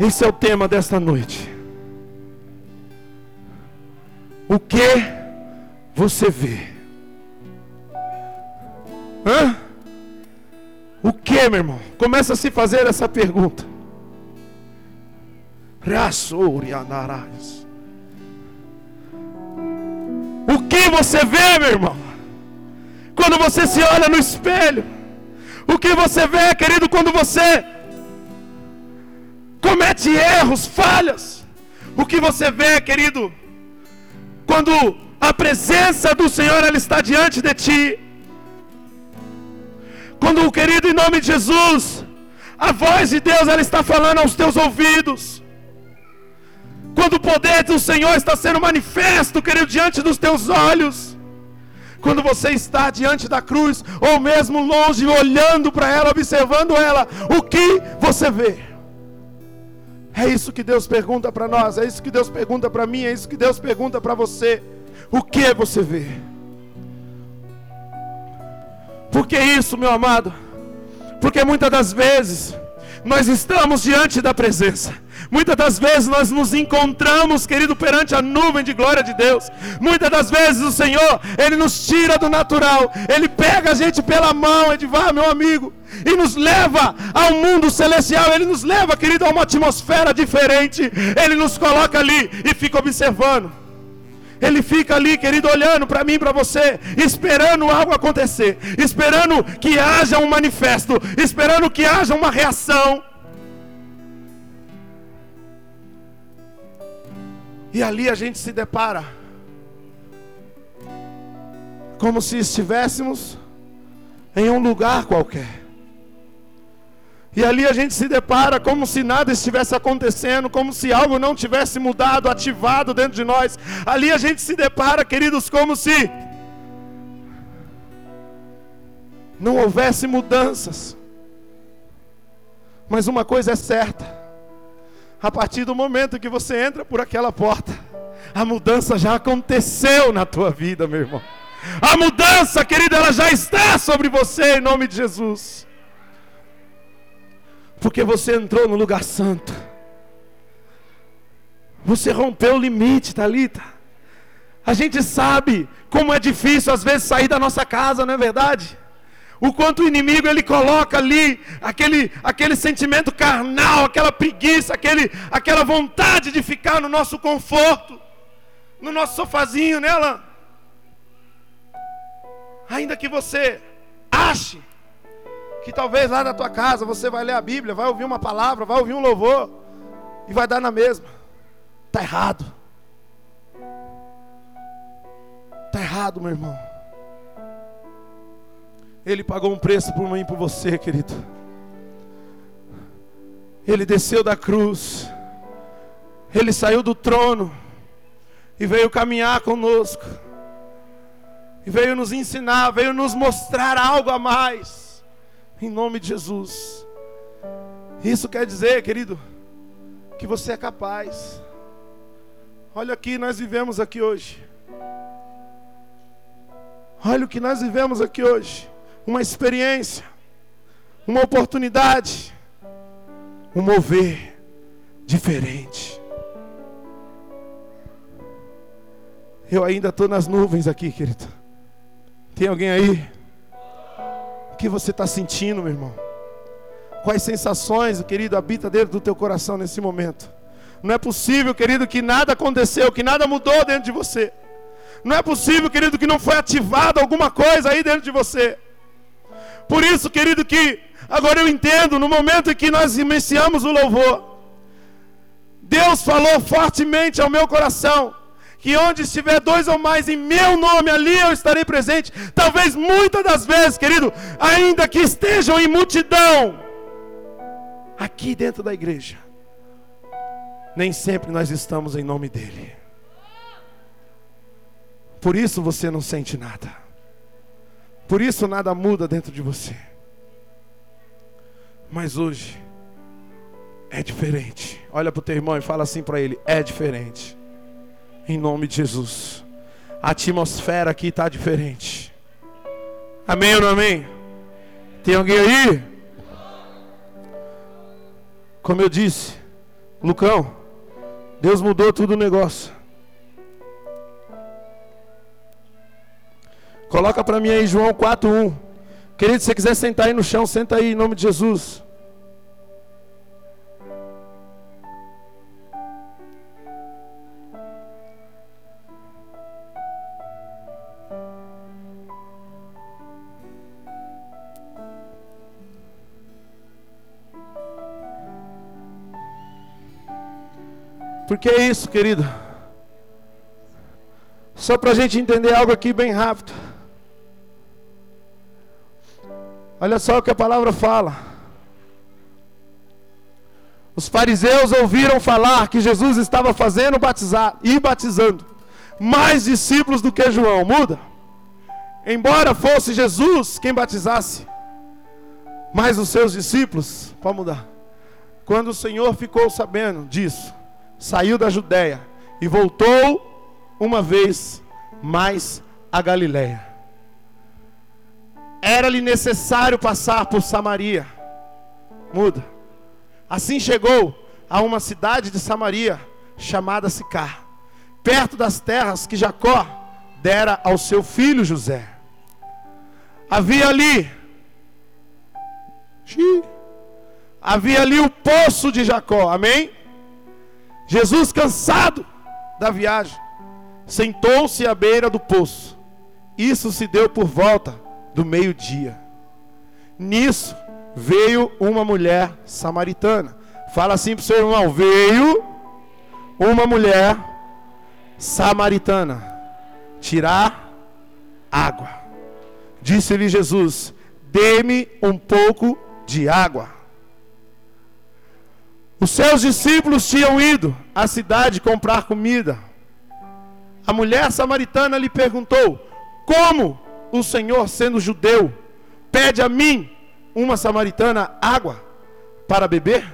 Esse é o tema desta noite. O que você vê? Hã? O que, meu irmão? Começa a se fazer essa pergunta. O que você vê, meu irmão? Quando você se olha no espelho. O que você vê, querido, quando você comete erros, falhas. O que você vê, querido, quando a presença do Senhor ela está diante de ti. Quando o querido em nome de Jesus, a voz de Deus ela está falando aos teus ouvidos. Quando o poder do Senhor está sendo manifesto, querido, diante dos teus olhos. Quando você está diante da cruz, ou mesmo longe, olhando para ela, observando ela, o que você vê? É isso que Deus pergunta para nós, é isso que Deus pergunta para mim, é isso que Deus pergunta para você. O que você vê? Por que isso, meu amado? Porque muitas das vezes nós estamos diante da presença. Muitas das vezes nós nos encontramos, querido, perante a nuvem de glória de Deus. Muitas das vezes o Senhor, Ele nos tira do natural, Ele pega a gente pela mão, Edivar, meu amigo, e nos leva ao mundo celestial. Ele nos leva, querido, a uma atmosfera diferente. Ele nos coloca ali e fica observando. Ele fica ali, querido, olhando para mim, para você, esperando algo acontecer, esperando que haja um manifesto, esperando que haja uma reação. E ali a gente se depara como se estivéssemos em um lugar qualquer. E ali a gente se depara como se nada estivesse acontecendo, como se algo não tivesse mudado, ativado dentro de nós. Ali a gente se depara, queridos, como se não houvesse mudanças. Mas uma coisa é certa: a partir do momento que você entra por aquela porta, a mudança já aconteceu na tua vida, meu irmão. A mudança, querida, ela já está sobre você em nome de Jesus. Porque você entrou no lugar santo. Você rompeu o limite, Talita. A gente sabe como é difícil às vezes sair da nossa casa, não é verdade? O quanto o inimigo ele coloca ali aquele, aquele sentimento carnal, aquela preguiça, aquele, aquela vontade de ficar no nosso conforto, no nosso sofazinho, né, Alain? Ainda que você ache que talvez lá na tua casa você vai ler a Bíblia, vai ouvir uma palavra, vai ouvir um louvor e vai dar na mesma. Tá errado. Tá errado, meu irmão. Ele pagou um preço por mim e por você, querido. Ele desceu da cruz. Ele saiu do trono e veio caminhar conosco. E veio nos ensinar, veio nos mostrar algo a mais. Em nome de Jesus. Isso quer dizer, querido, que você é capaz. Olha aqui, nós vivemos aqui hoje. Olha o que nós vivemos aqui hoje uma experiência, uma oportunidade, um mover diferente. Eu ainda estou nas nuvens aqui, querido. Tem alguém aí? Que você está sentindo, meu irmão? Quais sensações, querido, habita dentro do teu coração nesse momento? Não é possível, querido, que nada aconteceu, que nada mudou dentro de você. Não é possível, querido, que não foi ativado alguma coisa aí dentro de você. Por isso, querido, que agora eu entendo, no momento em que nós iniciamos o louvor, Deus falou fortemente ao meu coração, que onde estiver dois ou mais em meu nome, ali eu estarei presente. Talvez muitas das vezes, querido, ainda que estejam em multidão, aqui dentro da igreja, nem sempre nós estamos em nome dEle. Por isso você não sente nada. Por isso nada muda dentro de você. Mas hoje é diferente. Olha para o teu irmão e fala assim para ele: é diferente. Em nome de Jesus. A atmosfera aqui está diferente. Amém ou não amém? Tem alguém aí? Como eu disse, Lucão, Deus mudou tudo o negócio. Coloca para mim aí João 4:1. Querido, se você quiser sentar aí no chão, senta aí em nome de Jesus. Porque é isso, querido. Só para a gente entender algo aqui bem rápido. Olha só o que a palavra fala. Os fariseus ouviram falar que Jesus estava fazendo batizar e batizando mais discípulos do que João. Muda. Embora fosse Jesus quem batizasse, mas os seus discípulos, pode mudar. Quando o Senhor ficou sabendo disso, saiu da Judéia e voltou uma vez mais a Galiléia era-lhe necessário passar por Samaria. Muda. Assim chegou a uma cidade de Samaria chamada Sicar, perto das terras que Jacó dera ao seu filho José. Havia ali havia ali o poço de Jacó. Amém? Jesus cansado da viagem, sentou-se à beira do poço. Isso se deu por volta do meio-dia. Nisso veio uma mulher samaritana. Fala assim para o seu irmão: veio uma mulher samaritana tirar água. Disse-lhe Jesus: dê-me um pouco de água. Os seus discípulos tinham ido à cidade comprar comida. A mulher samaritana lhe perguntou: Como o Senhor, sendo judeu, pede a mim, uma samaritana, água para beber?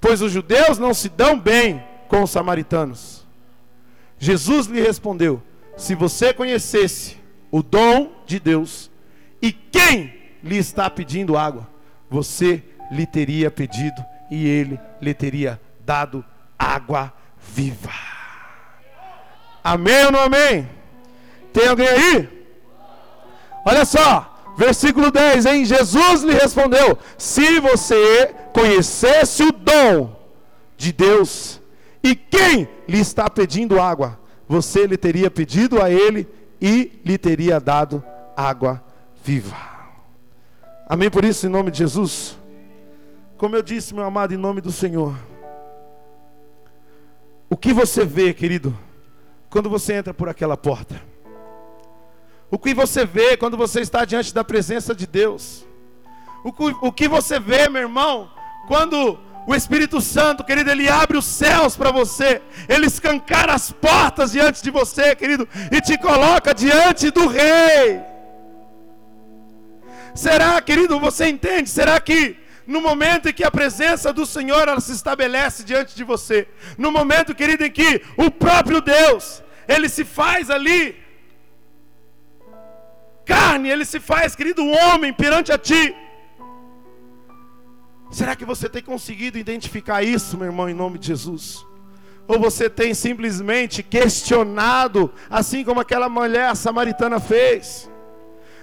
Pois os judeus não se dão bem com os samaritanos. Jesus lhe respondeu: Se você conhecesse o dom de Deus e quem lhe está pedindo água, você lhe teria pedido e ele lhe teria dado água viva. Amém ou não amém? Tem alguém aí? Olha só, versículo 10, hein? Jesus lhe respondeu: Se você conhecesse o dom de Deus e quem lhe está pedindo água, você lhe teria pedido a ele e lhe teria dado água viva. Amém por isso, em nome de Jesus. Como eu disse, meu amado, em nome do Senhor. O que você vê, querido, quando você entra por aquela porta? O que você vê quando você está diante da presença de Deus? O que, o que você vê, meu irmão, quando o Espírito Santo, querido, ele abre os céus para você, ele escancara as portas diante de você, querido, e te coloca diante do Rei. Será, querido, você entende? Será que no momento em que a presença do Senhor ela se estabelece diante de você, no momento, querido, em que o próprio Deus ele se faz ali carne, ele se faz, querido, homem perante a ti. Será que você tem conseguido identificar isso, meu irmão, em nome de Jesus? Ou você tem simplesmente questionado, assim como aquela mulher samaritana fez?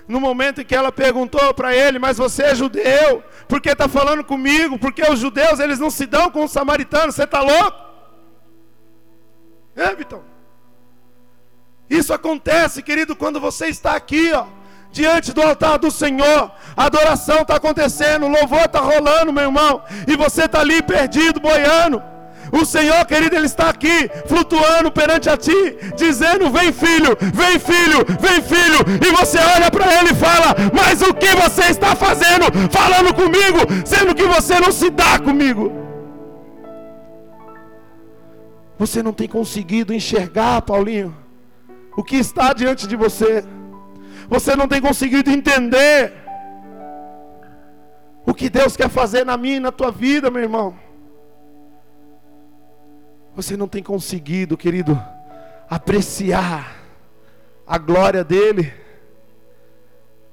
No momento em que ela perguntou para ele, mas você é judeu, por que está falando comigo? Porque os judeus eles não se dão com os samaritanos, você está louco? É, Vitão? Isso acontece, querido, quando você está aqui, ó, diante do altar do Senhor. A adoração está acontecendo, o louvor está rolando, meu irmão, e você está ali perdido, boiando. O Senhor, querido, Ele está aqui, flutuando perante a ti, dizendo: Vem, filho, vem, filho, vem, filho. E você olha para Ele e fala: Mas o que você está fazendo, falando comigo, sendo que você não se dá comigo? Você não tem conseguido enxergar, Paulinho o que está diante de você. Você não tem conseguido entender o que Deus quer fazer na minha e na tua vida, meu irmão. Você não tem conseguido, querido, apreciar a glória dEle.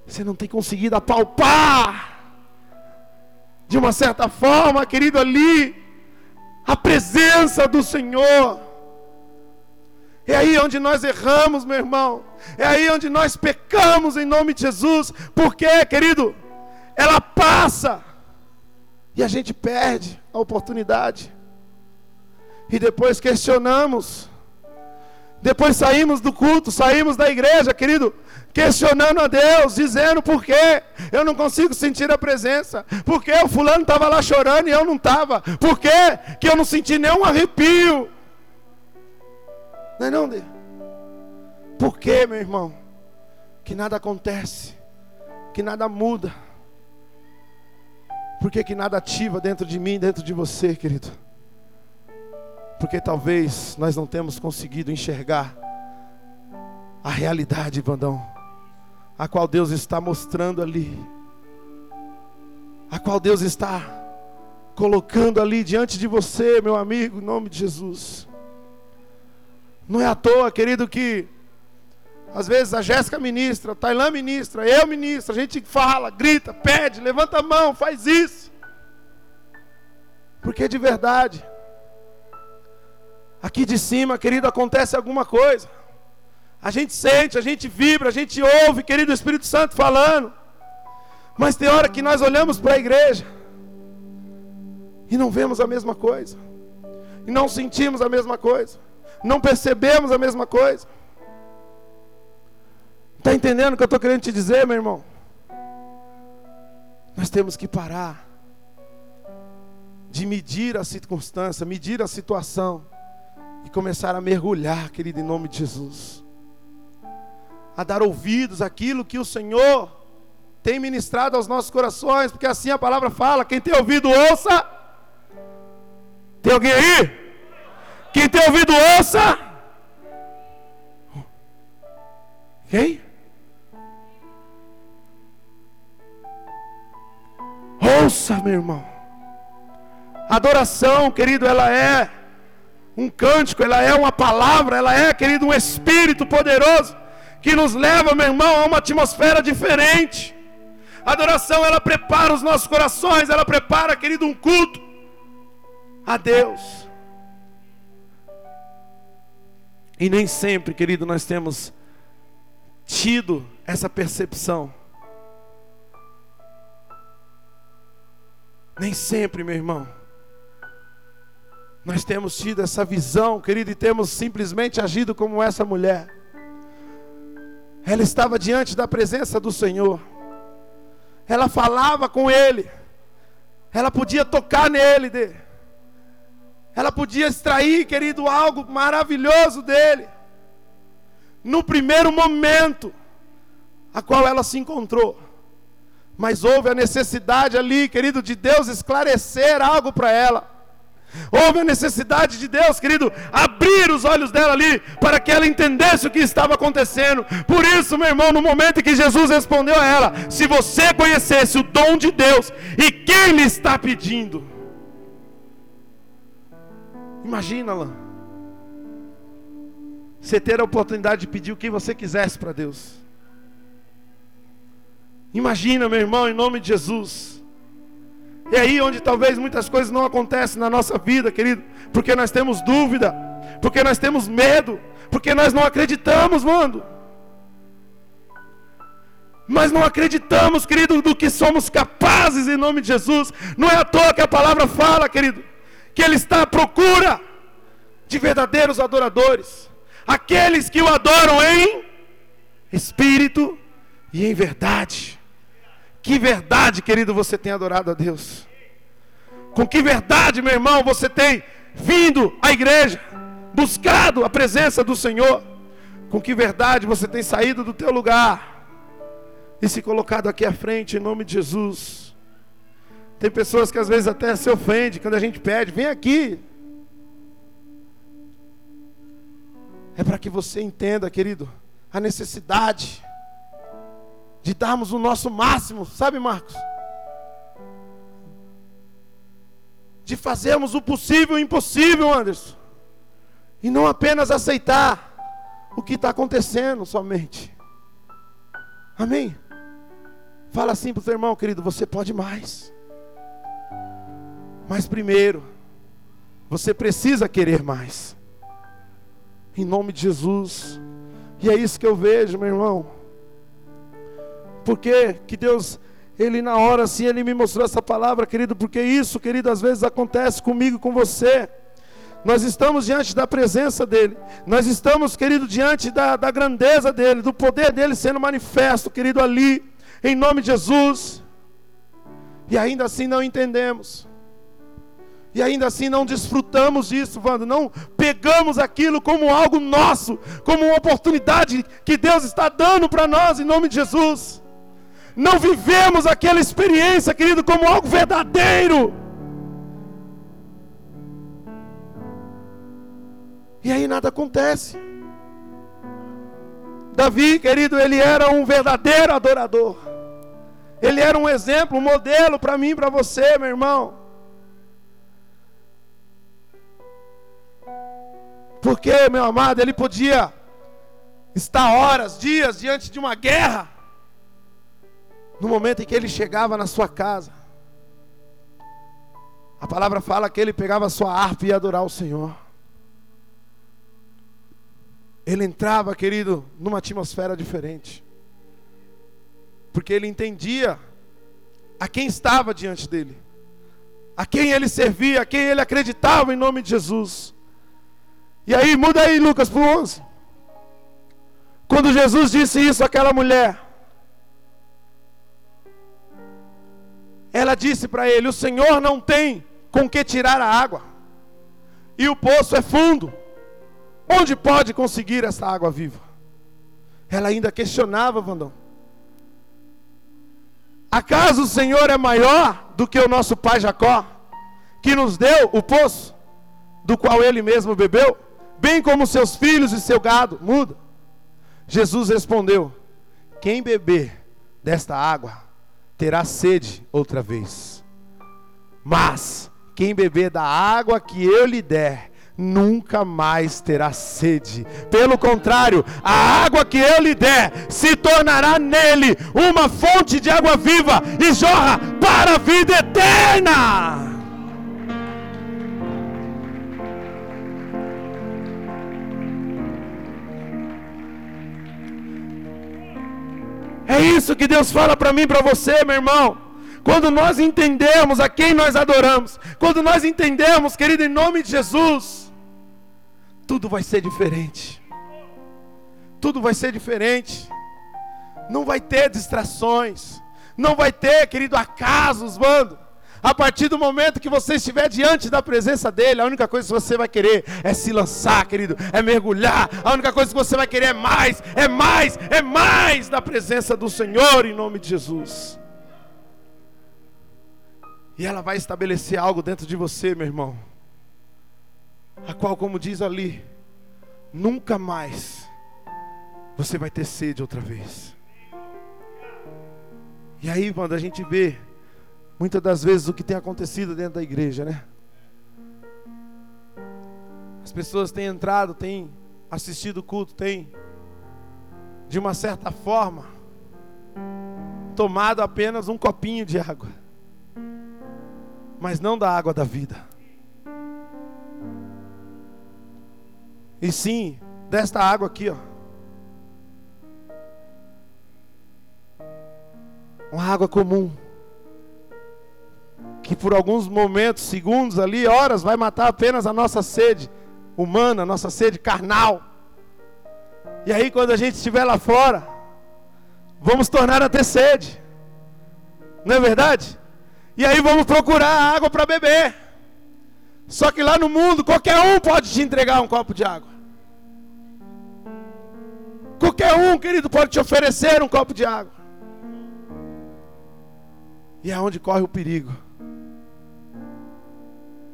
Você não tem conseguido apalpar, de uma certa forma, querido, ali, a presença do Senhor. É aí onde nós erramos, meu irmão. É aí onde nós pecamos em nome de Jesus. Porque, querido, ela passa e a gente perde a oportunidade. E depois questionamos. Depois saímos do culto, saímos da igreja, querido, questionando a Deus, dizendo por quê eu não consigo sentir a presença, por que o fulano estava lá chorando e eu não estava, por que eu não senti nenhum arrepio. Não é não, Deus? Por que, meu irmão? Que nada acontece, que nada muda. Por que, que nada ativa dentro de mim, dentro de você, querido? Porque talvez nós não temos conseguido enxergar a realidade, Vandão, a qual Deus está mostrando ali, a qual Deus está colocando ali diante de você, meu amigo, em nome de Jesus. Não é à toa, querido, que às vezes a Jéssica ministra, a Tailã ministra, eu ministro, a gente fala, grita, pede, levanta a mão, faz isso. Porque de verdade, aqui de cima, querido, acontece alguma coisa. A gente sente, a gente vibra, a gente ouve, querido Espírito Santo falando. Mas tem hora que nós olhamos para a igreja e não vemos a mesma coisa, e não sentimos a mesma coisa não percebemos a mesma coisa. Está entendendo o que eu estou querendo te dizer, meu irmão? Nós temos que parar de medir a circunstância, medir a situação e começar a mergulhar, querido, em nome de Jesus. A dar ouvidos àquilo que o Senhor tem ministrado aos nossos corações, porque assim a palavra fala: quem tem ouvido, ouça. Tem alguém aí? Quem tem ouvido, ouça. Quem? Ouça, meu irmão. Adoração, querido, ela é um cântico, ela é uma palavra, ela é, querido, um espírito poderoso que nos leva, meu irmão, a uma atmosfera diferente. adoração, ela prepara os nossos corações, ela prepara, querido, um culto a Deus. E nem sempre, querido, nós temos tido essa percepção. Nem sempre, meu irmão. Nós temos tido essa visão, querido, e temos simplesmente agido como essa mulher. Ela estava diante da presença do Senhor. Ela falava com Ele. Ela podia tocar nele. Ela podia extrair, querido, algo maravilhoso dele. No primeiro momento, a qual ela se encontrou. Mas houve a necessidade ali, querido, de Deus esclarecer algo para ela. Houve a necessidade de Deus, querido, abrir os olhos dela ali, para que ela entendesse o que estava acontecendo. Por isso, meu irmão, no momento em que Jesus respondeu a ela: Se você conhecesse o dom de Deus e quem lhe está pedindo, Imagina, Alain. Você ter a oportunidade de pedir o que você quisesse para Deus. Imagina, meu irmão, em nome de Jesus. É aí onde talvez muitas coisas não acontecem na nossa vida, querido, porque nós temos dúvida, porque nós temos medo, porque nós não acreditamos, mano. Nós não acreditamos, querido, do que somos capazes em nome de Jesus. Não é à toa que a palavra fala, querido, que Ele está à procura de verdadeiros adoradores, aqueles que o adoram em espírito e em verdade. Que verdade, querido, você tem adorado a Deus? Com que verdade, meu irmão, você tem vindo à igreja, buscado a presença do Senhor? Com que verdade você tem saído do teu lugar e se colocado aqui à frente em nome de Jesus? Tem pessoas que às vezes até se ofendem quando a gente pede, vem aqui. É para que você entenda, querido, a necessidade de darmos o nosso máximo, sabe, Marcos? De fazermos o possível e o impossível, Anderson. E não apenas aceitar o que está acontecendo somente. Amém? Fala assim para o seu irmão, querido, você pode mais. Mas primeiro, Você precisa querer mais. Em nome de Jesus. E é isso que eu vejo, meu irmão. Porque que Deus, Ele na hora assim, Ele me mostrou essa palavra, querido, porque isso, querido, às vezes acontece comigo com você. Nós estamos diante da presença dEle. Nós estamos, querido, diante da, da grandeza dEle, do poder dEle sendo manifesto, querido, ali, em nome de Jesus. E ainda assim não entendemos. E ainda assim não desfrutamos disso, Wanda. Não pegamos aquilo como algo nosso, como uma oportunidade que Deus está dando para nós, em nome de Jesus. Não vivemos aquela experiência, querido, como algo verdadeiro. E aí nada acontece. Davi, querido, ele era um verdadeiro adorador. Ele era um exemplo, um modelo para mim, para você, meu irmão. Porque, meu amado, ele podia estar horas, dias diante de uma guerra. No momento em que ele chegava na sua casa, a palavra fala que ele pegava a sua harpa e ia adorar o Senhor. Ele entrava, querido, numa atmosfera diferente. Porque ele entendia a quem estava diante dele, a quem ele servia, a quem ele acreditava em nome de Jesus. E aí, muda aí, Lucas, para o 11. Quando Jesus disse isso àquela mulher, ela disse para ele: O Senhor não tem com que tirar a água, e o poço é fundo. Onde pode conseguir essa água viva? Ela ainda questionava, Vandão. Acaso o Senhor é maior do que o nosso pai Jacó, que nos deu o poço, do qual ele mesmo bebeu? bem como seus filhos e seu gado. Muda. Jesus respondeu: Quem beber desta água terá sede outra vez. Mas quem beber da água que eu lhe der, nunca mais terá sede. Pelo contrário, a água que eu lhe der se tornará nele uma fonte de água viva e jorra para a vida eterna. É isso que Deus fala para mim, para você, meu irmão. Quando nós entendemos a quem nós adoramos, quando nós entendemos, querido, em nome de Jesus, tudo vai ser diferente. Tudo vai ser diferente. Não vai ter distrações. Não vai ter, querido, acasos, mano. A partir do momento que você estiver diante da presença dele, a única coisa que você vai querer é se lançar, querido, é mergulhar. A única coisa que você vai querer é mais, é mais, é mais da presença do Senhor em nome de Jesus. E ela vai estabelecer algo dentro de você, meu irmão. A qual, como diz ali, nunca mais você vai ter sede outra vez. E aí, quando a gente vê muitas das vezes o que tem acontecido dentro da igreja, né? As pessoas têm entrado, têm assistido o culto, têm, de uma certa forma, tomado apenas um copinho de água, mas não da água da vida. E sim, desta água aqui, ó. Uma água comum que por alguns momentos, segundos ali, horas, vai matar apenas a nossa sede humana, a nossa sede carnal. E aí, quando a gente estiver lá fora, vamos tornar a ter sede, não é verdade? E aí vamos procurar água para beber. Só que lá no mundo, qualquer um pode te entregar um copo de água. Qualquer um, querido, pode te oferecer um copo de água. E é onde corre o perigo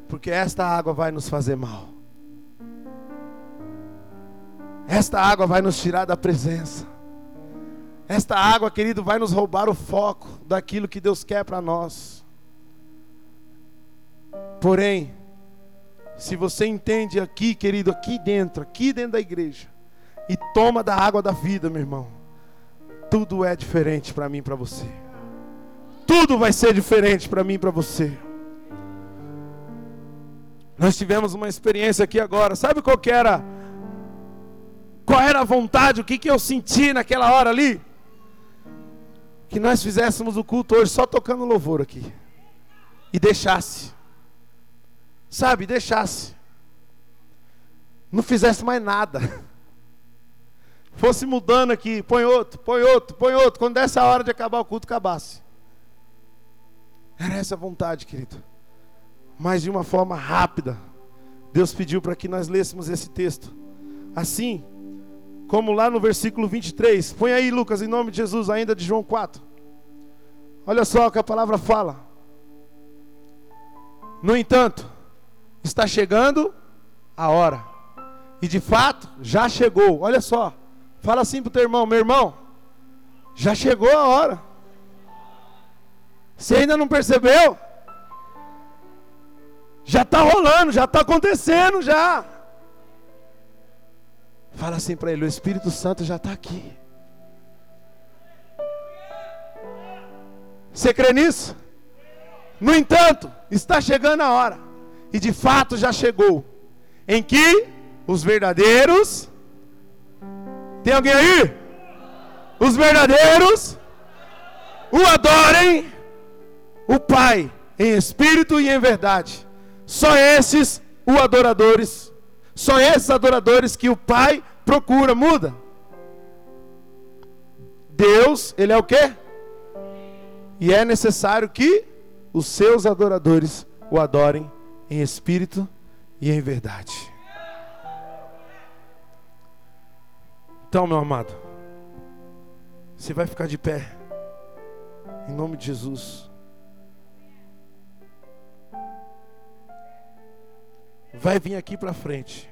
porque esta água vai nos fazer mal. Esta água vai nos tirar da presença. Esta água, querido, vai nos roubar o foco daquilo que Deus quer para nós. Porém, se você entende aqui, querido, aqui dentro, aqui dentro da igreja, e toma da água da vida, meu irmão, tudo é diferente para mim e para você. Tudo vai ser diferente para mim e para você. Nós tivemos uma experiência aqui agora. Sabe qual que era? Qual era a vontade? O que, que eu senti naquela hora ali? Que nós fizéssemos o culto hoje só tocando louvor aqui. E deixasse. Sabe, deixasse. Não fizesse mais nada. Fosse mudando aqui, põe outro, põe outro, põe outro. Quando desse a hora de acabar o culto, acabasse. Era essa a vontade, querido mas de uma forma rápida. Deus pediu para que nós lêssemos esse texto. Assim, como lá no versículo 23. Põe aí, Lucas, em nome de Jesus, ainda de João 4. Olha só o que a palavra fala. No entanto, está chegando a hora. E de fato, já chegou. Olha só. Fala assim para o teu irmão: meu irmão, já chegou a hora. Você ainda não percebeu? Já está rolando, já está acontecendo já. Fala assim para ele: o Espírito Santo já está aqui. Você crê nisso? No entanto, está chegando a hora, e de fato já chegou, em que os verdadeiros. Tem alguém aí? Os verdadeiros o adorem, o Pai, em espírito e em verdade. Só esses o adoradores. Só esses adoradores que o Pai procura. Muda. Deus, ele é o quê? E é necessário que os seus adoradores o adorem em espírito e em verdade. Então, meu amado, você vai ficar de pé. Em nome de Jesus. Vai vir aqui para frente.